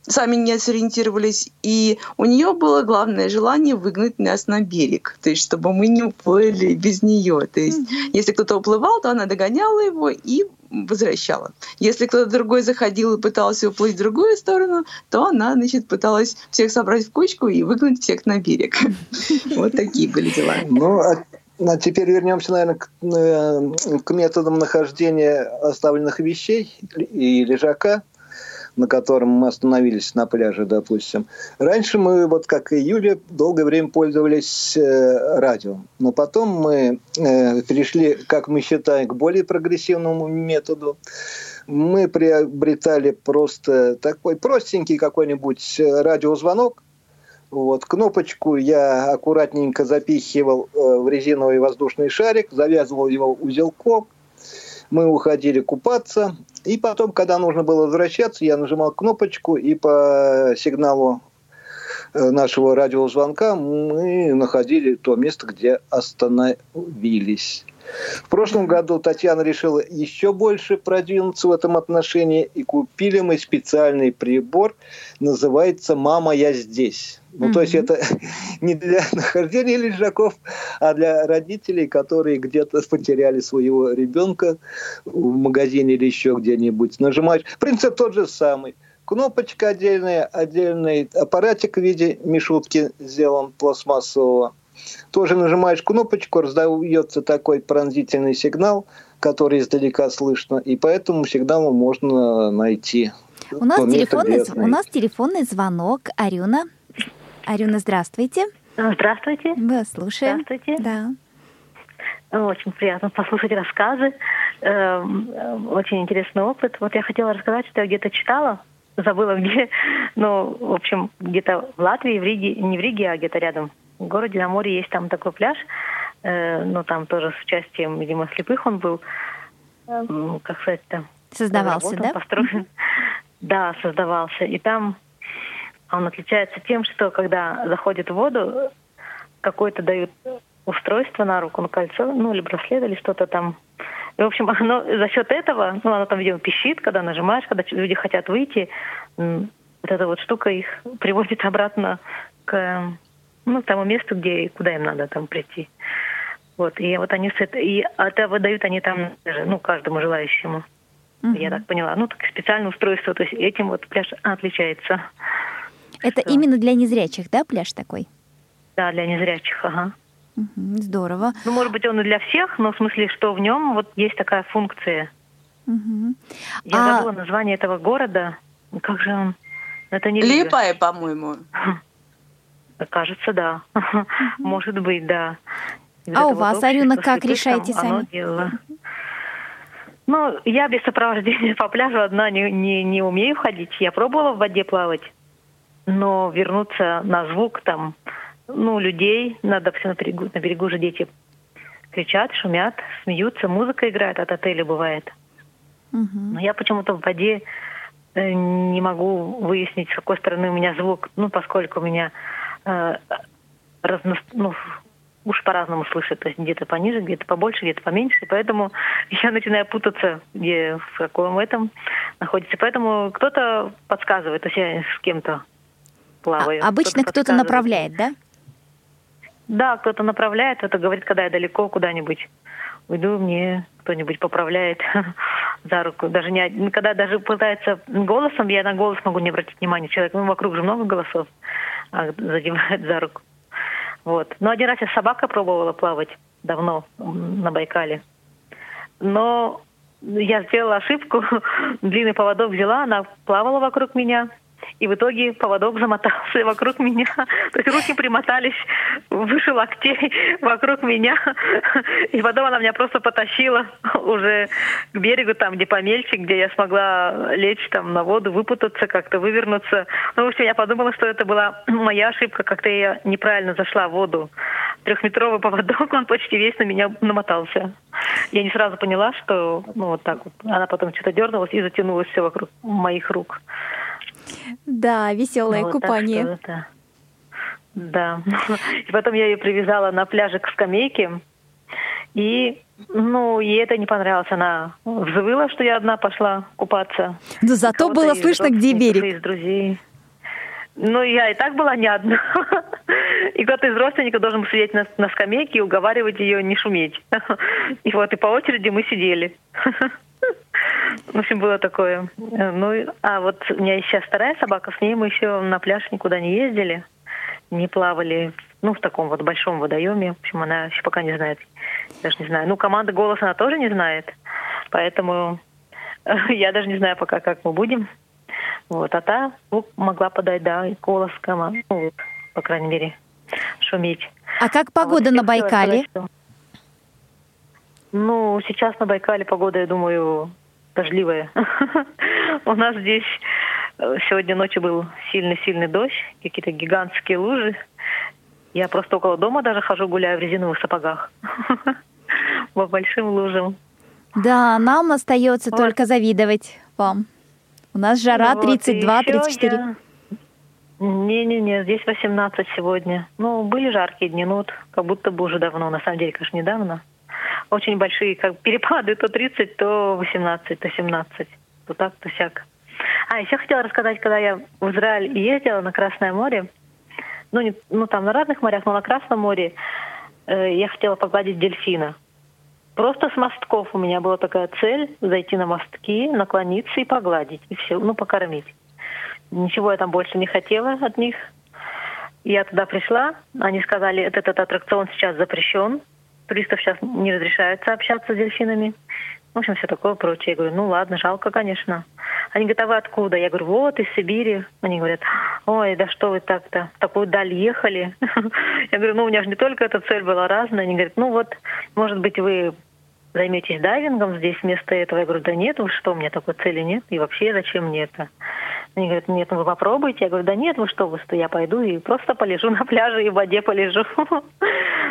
сами не сориентировались, и у нее было главное желание выгнать нас на берег, то есть чтобы мы не уплыли без нее. То есть mm-hmm. если кто-то уплывал, то она догоняла его и возвращала. Если кто-то другой заходил и пытался уплыть в другую сторону, то она, значит, пыталась всех собрать в кучку и выгнать всех на берег. Вот такие были дела. Ну, а, теперь вернемся, наверное, к, э, к методам нахождения оставленных вещей и лежака на котором мы остановились на пляже, допустим. Раньше мы, вот как и Юля, долгое время пользовались э, радио. Но потом мы э, перешли, как мы считаем, к более прогрессивному методу. Мы приобретали просто такой простенький какой-нибудь радиозвонок, вот, кнопочку я аккуратненько запихивал э, в резиновый воздушный шарик, завязывал его узелком, мы уходили купаться, и потом, когда нужно было возвращаться, я нажимал кнопочку, и по сигналу э, нашего радиозвонка мы находили то место, где остановились. В прошлом году Татьяна решила еще больше продвинуться в этом отношении, и купили мы специальный прибор, называется «Мама, я здесь». Ну, mm-hmm. то есть это не для нахождения лежаков, а для родителей, которые где-то потеряли своего ребенка в магазине или еще где-нибудь. Нажимаешь. Принцип тот же самый. Кнопочка отдельная, отдельный аппаратик в виде мишутки сделан пластмассового. Тоже нажимаешь кнопочку, раздается такой пронзительный сигнал, который издалека слышно, и по этому сигналу можно найти. У нас, телефонный, у нас телефонный звонок. Арюна. Арюна, здравствуйте. Здравствуйте. Мы слушаем. Здравствуйте. Да. Очень приятно послушать рассказы. Эм, очень интересный опыт. Вот я хотела рассказать, что я где-то читала, забыла где, ну, в общем, где-то в Латвии, в Риге, не в Риге, а где-то рядом в городе на море есть там такой пляж, э, ну там тоже с участием, видимо, слепых он был, э, как сказать там. Создавался, да? Построен. Да, создавался. И там он отличается тем, что когда заходит в воду, какое-то дают устройство на руку, на кольцо, ну или браслет, или что-то там. И, в общем, оно за счет этого, ну, оно там, видимо, пищит, когда нажимаешь, когда люди хотят выйти, вот эта вот штука их приводит обратно к ну, к тому месту, где, куда им надо там прийти. Вот, и вот они с это, и это выдают они там ну, каждому желающему. Uh-huh. Я так поняла. Ну, так специальное устройство, то есть этим вот пляж отличается. Это что... именно для незрячих, да, пляж такой? Да, для незрячих, ага. Угу, здорово. Ну, может быть, он и для всех, но в смысле, что в нем вот есть такая функция. Угу. Я а... забыла название этого города. Как же он? Это не Липая, по-моему. Кажется, да. Может быть, да. А у вас, Арюна, как решаете сами? Ну, я без сопровождения по пляжу одна не, не, не умею ходить. Я пробовала в воде плавать, но вернуться на звук там, ну, людей, надо все на берегу, на берегу же дети кричат, шумят, смеются, музыка играет от отеля бывает. Угу. Но я почему-то в воде э, не могу выяснить, с какой стороны у меня звук, ну, поскольку у меня э, разно, ну, уж по-разному слышит, то есть где-то пониже, где-то побольше, где-то поменьше, поэтому я начинаю путаться, где в каком этом находится. Поэтому кто-то подсказывает, то есть я с кем-то плаваю. А, обычно кто-то, кто направляет, да? Да, кто-то направляет, кто-то говорит, когда я далеко куда-нибудь уйду, мне кто-нибудь поправляет за руку. Даже не, когда даже пытается голосом, я на голос могу не обратить внимания. Человек, ну, вокруг же много голосов а задевает за руку. Вот. Но один раз я с пробовала плавать давно на Байкале. Но я сделала ошибку, длинный поводок взяла, она плавала вокруг меня, и в итоге поводок замотался вокруг меня. То есть руки примотались выше локтей вокруг меня. И потом она меня просто потащила уже к берегу, там, где помельче, где я смогла лечь там на воду, выпутаться, как-то вывернуться. Ну, в общем, я подумала, что это была моя ошибка, как-то я неправильно зашла в воду. Трехметровый поводок, он почти весь на меня намотался. Я не сразу поняла, что, ну, вот так вот. Она потом что-то дернулась и затянулась все вокруг моих рук. Да, веселое вот купание. Да. И потом я ее привязала на пляже к скамейке. И, ну, ей это не понравилось. Она взвыла, что я одна пошла купаться. Но зато было слышно, где берег. Из друзей. Ну, я и так была не одна. И кто-то из родственников должен был сидеть на, на скамейке и уговаривать ее не шуметь. И вот, и по очереди мы сидели. В общем, было такое. Ну, а вот у меня сейчас вторая собака, с ней мы еще на пляж никуда не ездили, не плавали, ну, в таком вот большом водоеме. В общем, она еще пока не знает. Даже не знаю. Ну, команда голос она тоже не знает. Поэтому я даже не знаю пока, как мы будем. Вот, а та ну, могла подать, да, голос команды, ну, по крайней мере, шуметь. А как погода а вот на Байкале? Сказать, ну, сейчас на Байкале погода, я думаю, дождливая. У нас здесь э, сегодня ночью был сильный-сильный дождь, какие-то гигантские лужи. Я просто около дома даже хожу, гуляю в резиновых сапогах. По большим лужам. Да, нам остается вот. только завидовать вам. У нас жара 32-34. Ну Не-не-не, здесь 18 сегодня. Ну, были жаркие дни, но вот как будто бы уже давно, на самом деле, конечно, недавно. Очень большие как перепады, то 30, то 18, то 17, то так, то сяк. А, еще хотела рассказать, когда я в Израиль ездила на Красное море, ну, не, ну там на разных морях, но на Красном море, э, я хотела погладить дельфина. Просто с мостков у меня была такая цель зайти на мостки, наклониться и погладить, и все, ну, покормить. Ничего я там больше не хотела от них. Я туда пришла, они сказали, этот, этот аттракцион сейчас запрещен, туристов сейчас не разрешается общаться с дельфинами. В общем, все такое прочее. Я говорю, ну ладно, жалко, конечно. Они говорят, а вы откуда? Я говорю, вот, из Сибири. Они говорят, ой, да что вы так-то, в такую даль ехали. Я говорю, ну у меня же не только эта цель была разная. Они говорят, ну вот, может быть, вы займетесь дайвингом здесь вместо этого. Я говорю, да нет, вы что, у меня такой цели нет. И вообще, зачем мне это? Они говорят, нет, ну вы попробуйте. Я говорю, да нет, вы что, вы что, я пойду и просто полежу на пляже и в воде полежу.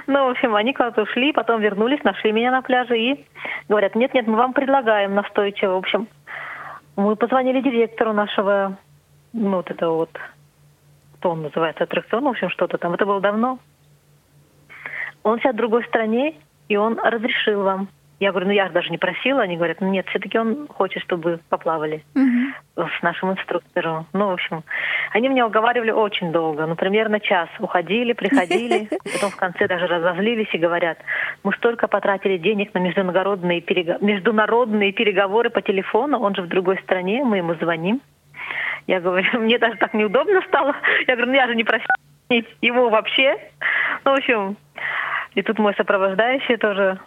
Ну, в общем, они куда-то ушли, потом вернулись, нашли меня на пляже и говорят, нет, нет, мы вам предлагаем настойчиво. В общем, мы позвонили директору нашего, ну, вот это вот, что он называется, аттракцион, в общем, что-то там. Это было давно. Он сейчас в другой стране, и он разрешил вам я говорю, ну я же даже не просила. Они говорят, ну нет, все-таки он хочет, чтобы поплавали угу. с нашим инструктором. Ну, в общем, они меня уговаривали очень долго, ну, примерно час. Уходили, приходили, потом в конце даже разозлились и говорят, мы столько потратили денег на международные, перег... международные переговоры по телефону, он же в другой стране, мы ему звоним. Я говорю, мне даже так неудобно стало. Я говорю, ну я же не просила его вообще. Ну, в общем, и тут мой сопровождающий тоже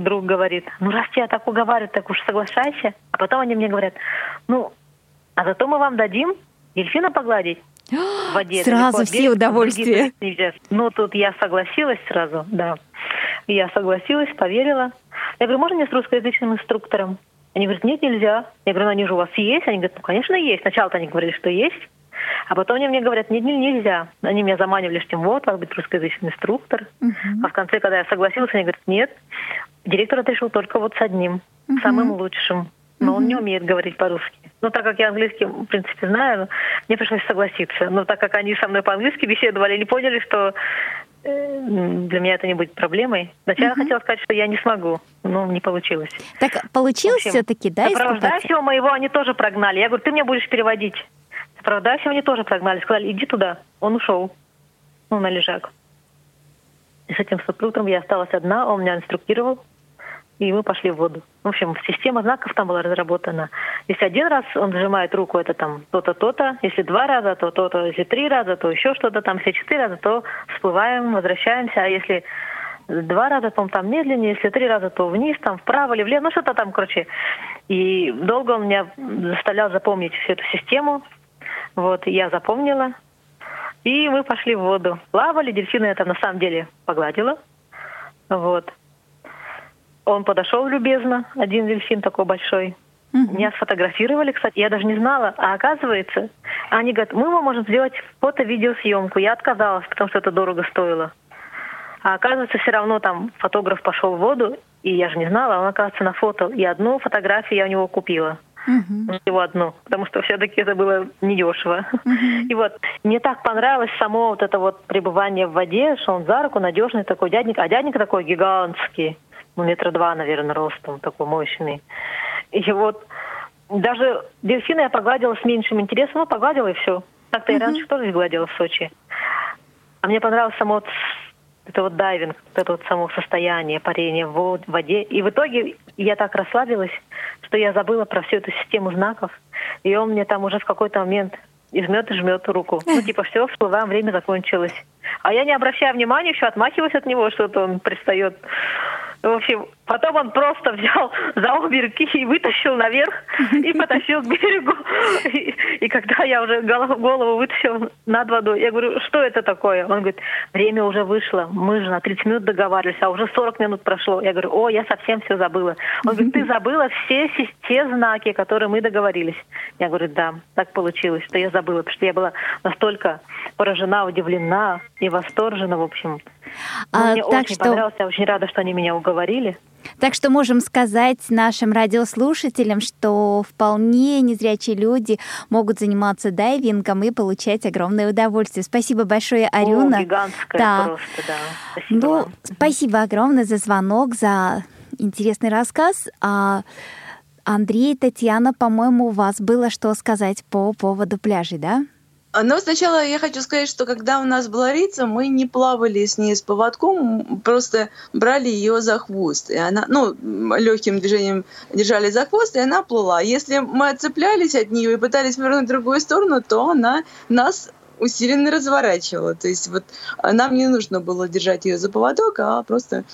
друг говорит, ну раз тебя так уговаривают, так уж соглашайся. А потом они мне говорят, ну, а зато мы вам дадим дельфина погладить в воде. Сразу все удовольствия. Ну, тут я согласилась сразу, да. Я согласилась, поверила. Я говорю, можно мне с русскоязычным инструктором? Они говорят, нет, нельзя. Я говорю, ну они же у вас есть? Они говорят, ну, конечно, есть. Сначала-то они говорили, что есть. А потом они мне говорят, нет, нельзя. Они меня заманивали, что вот, вас быть русскоязычный инструктор. Uh-huh. А в конце, когда я согласилась, они говорят, нет, директор отрешил только вот с одним, uh-huh. самым лучшим. Но uh-huh. он не умеет говорить по-русски. Но так как я английский, в принципе, знаю, мне пришлось согласиться. Но так как они со мной по-английски беседовали, они поняли, что э, для меня это не будет проблемой. Сначала uh-huh. хотела сказать, что я не смогу, но не получилось. Так получилось все-таки, да? Сопровождающего моего они тоже прогнали. Я говорю, ты мне будешь переводить. Сопровождающего они тоже прогнали. Сказали, иди туда. Он ушел. Ну, на лежак. И с этим супругом я осталась одна, он меня инструктировал, и мы пошли в воду. В общем, система знаков там была разработана. Если один раз он сжимает руку, это там то-то, то-то. Если два раза, то то-то. Если три раза, то еще что-то там. Если четыре раза, то всплываем, возвращаемся. А если два раза, то он там медленнее. Если три раза, то вниз, там вправо или влево. Ну, что-то там, короче. И долго он меня заставлял запомнить всю эту систему. Вот, я запомнила. И мы пошли в воду. Плавали, дельфины это на самом деле погладила. Вот. Он подошел любезно, один дельфин такой большой. Угу. Меня сфотографировали, кстати, я даже не знала. А оказывается, они говорят, мы вам можем сделать фото-видеосъемку. Я отказалась, потому что это дорого стоило. А оказывается, все равно там фотограф пошел в воду, и я же не знала, он, оказывается, на фото. И одну фотографию я у него купила угу. всего одну, потому что все-таки это было недешево. Угу. И вот мне так понравилось само вот это вот пребывание в воде, что он за руку надежный такой дядник, а дядник такой гигантский, ну метра два, наверное, ростом, такой мощный. И вот даже дельфина я погладила с меньшим интересом, ну погладила и все. Так-то угу. я раньше тоже гладила в Сочи. А мне понравилось само это вот дайвинг, это вот само состояние парения в воде. И в итоге я так расслабилась, что я забыла про всю эту систему знаков. И он мне там уже в какой-то момент и жмет и жмет руку. Ну, типа, все, всплываем, время закончилось. А я не обращаю внимания, еще отмахиваюсь от него, что-то он пристает. В общем, потом он просто взял за обе руки и вытащил наверх и потащил к берегу. И, и когда я уже голову, голову вытащил над водой, я говорю, что это такое? Он говорит, время уже вышло, мы же на 30 минут договаривались, а уже 40 минут прошло. Я говорю, о, я совсем все забыла. Он говорит, ты забыла все те знаки, которые мы договорились. Я говорю, да, так получилось, что я забыла, потому что я была настолько поражена, удивлена и восторжена, в общем. Ну, а, мне так очень что... понравилось, я очень рада, что они меня уговорили. Так что можем сказать нашим радиослушателям, что вполне незрячие люди могут заниматься дайвингом и получать огромное удовольствие. Спасибо большое, Арюна. О, гигантское да. просто, да. Спасибо ну, вам. спасибо огромное за звонок, за интересный рассказ. А, Андрей, Татьяна, по-моему, у вас было что сказать по поводу пляжей, да? А, но сначала я хочу сказать, что когда у нас была Рица, мы не плавали с ней с поводком, просто брали ее за хвост. И она, ну, легким движением держали за хвост, и она плыла. Если мы отцеплялись от нее и пытались вернуть в другую сторону, то она нас усиленно разворачивала. То есть вот нам не нужно было держать ее за поводок, а просто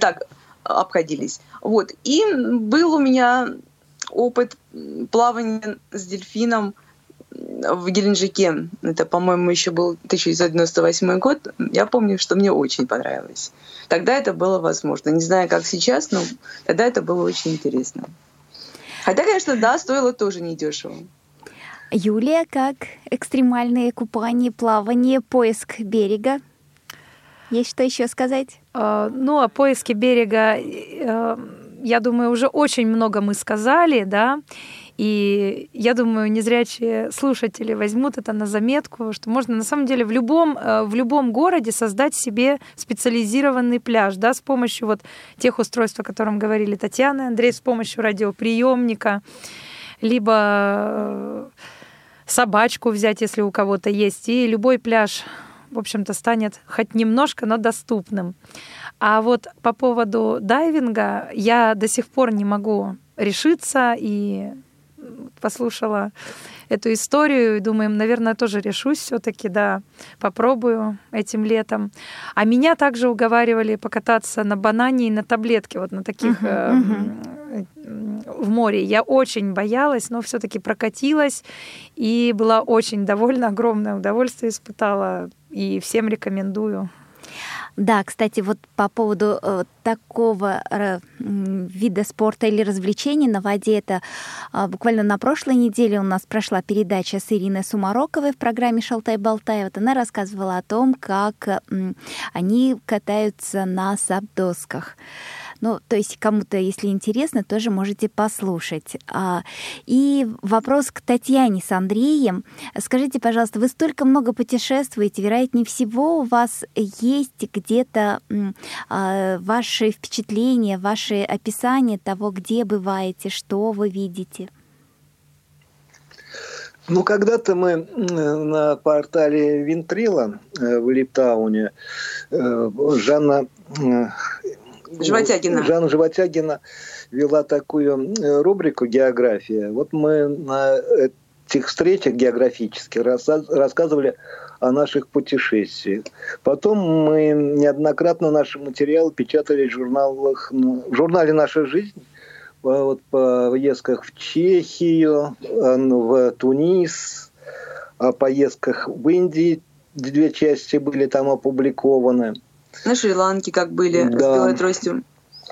так обходились. Вот. И был у меня опыт плавания с дельфином – в Геленджике. Это, по-моему, еще был 1998 год. Я помню, что мне очень понравилось. Тогда это было возможно. Не знаю, как сейчас, но тогда это было очень интересно. Хотя, конечно, да, стоило тоже недешево. Юлия, как экстремальные купания, плавание, поиск берега? Есть что еще сказать? Uh, ну, о поиске берега, uh, я думаю, уже очень много мы сказали, да. И я думаю, незрячие слушатели возьмут это на заметку, что можно на самом деле в любом, э, в любом городе создать себе специализированный пляж, да, с помощью вот тех устройств, о котором говорили Татьяна и Андрей, с помощью радиоприемника, либо э, собачку взять, если у кого-то есть, и любой пляж, в общем-то, станет хоть немножко, но доступным. А вот по поводу дайвинга я до сих пор не могу решиться и послушала эту историю и думаем, наверное, тоже решусь все-таки, да, попробую этим летом. А меня также уговаривали покататься на банане и на таблетке, вот на таких uh-huh, uh-huh. в море. Я очень боялась, но все-таки прокатилась и была очень довольна, огромное удовольствие испытала и всем рекомендую. Да, кстати, вот по поводу э, такого э, вида спорта или развлечений на воде, это э, буквально на прошлой неделе у нас прошла передача с Ириной Сумароковой в программе «Шалтай-болтай». Вот она рассказывала о том, как э, они катаются на сабдосках. Ну, то есть кому-то, если интересно, тоже можете послушать. А, и вопрос к Татьяне с Андреем. Скажите, пожалуйста, вы столько много путешествуете, вероятнее всего у вас есть где-то а, ваши впечатления, ваши описания того, где бываете, что вы видите? Ну, когда-то мы на портале Винтрила э, в Липтауне э, Жанна э, Животягина. Жанна Животягина вела такую рубрику «География». Вот мы на этих встречах географических рассказывали о наших путешествиях. Потом мы неоднократно наши материалы печатали в журналах, в журнале «Наша жизнь», вот по поездках в Чехию, в Тунис, о поездках в Индии, две части были там опубликованы. На Шри-Ланке как были да. с белой тростью.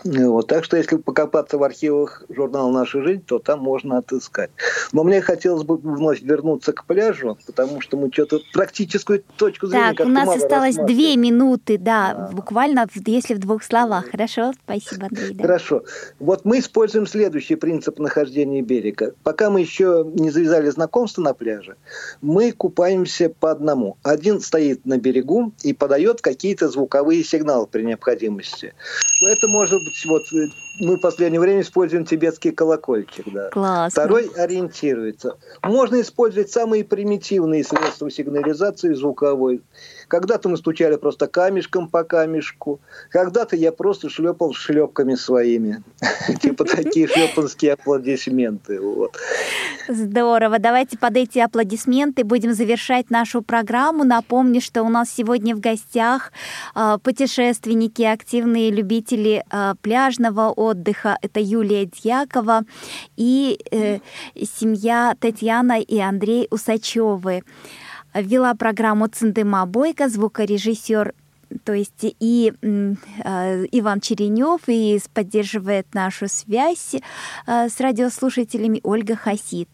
Вот, так что если покопаться в архивах журнала «Наша жизнь», то там можно отыскать. Но мне хотелось бы вновь вернуться к пляжу, потому что мы что-то практическую точку зрения... Так, у нас осталось две минуты, да, а. буквально, если в двух словах. Хорошо, спасибо, Андрей. Да. Хорошо. Вот мы используем следующий принцип нахождения берега. Пока мы еще не завязали знакомство на пляже, мы купаемся по одному. Один стоит на берегу и подает какие-то звуковые сигналы при необходимости. Это может быть, вот э, мы в последнее время используем тибетский колокольчик. Да. Классно. Второй ориентируется. Можно использовать самые примитивные средства сигнализации звуковой. Когда-то мы стучали просто камешком по камешку. Когда-то я просто шлепал шлепками своими. Типа такие шлепанские аплодисменты. Здорово. Давайте под эти аплодисменты будем завершать нашу программу. Напомню, что у нас сегодня в гостях а, путешественники, активные любители а, пляжного отдыха. Это Юлия Дьякова и э, семья Татьяна и Андрей Усачевы. Вела программу Циндыма Бойко, звукорежиссер то есть и э, Иван Черенев, и поддерживает нашу связь э, с радиослушателями Ольга Хасид.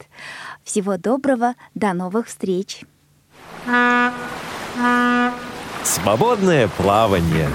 Всего доброго, до новых встреч. Свободное плавание.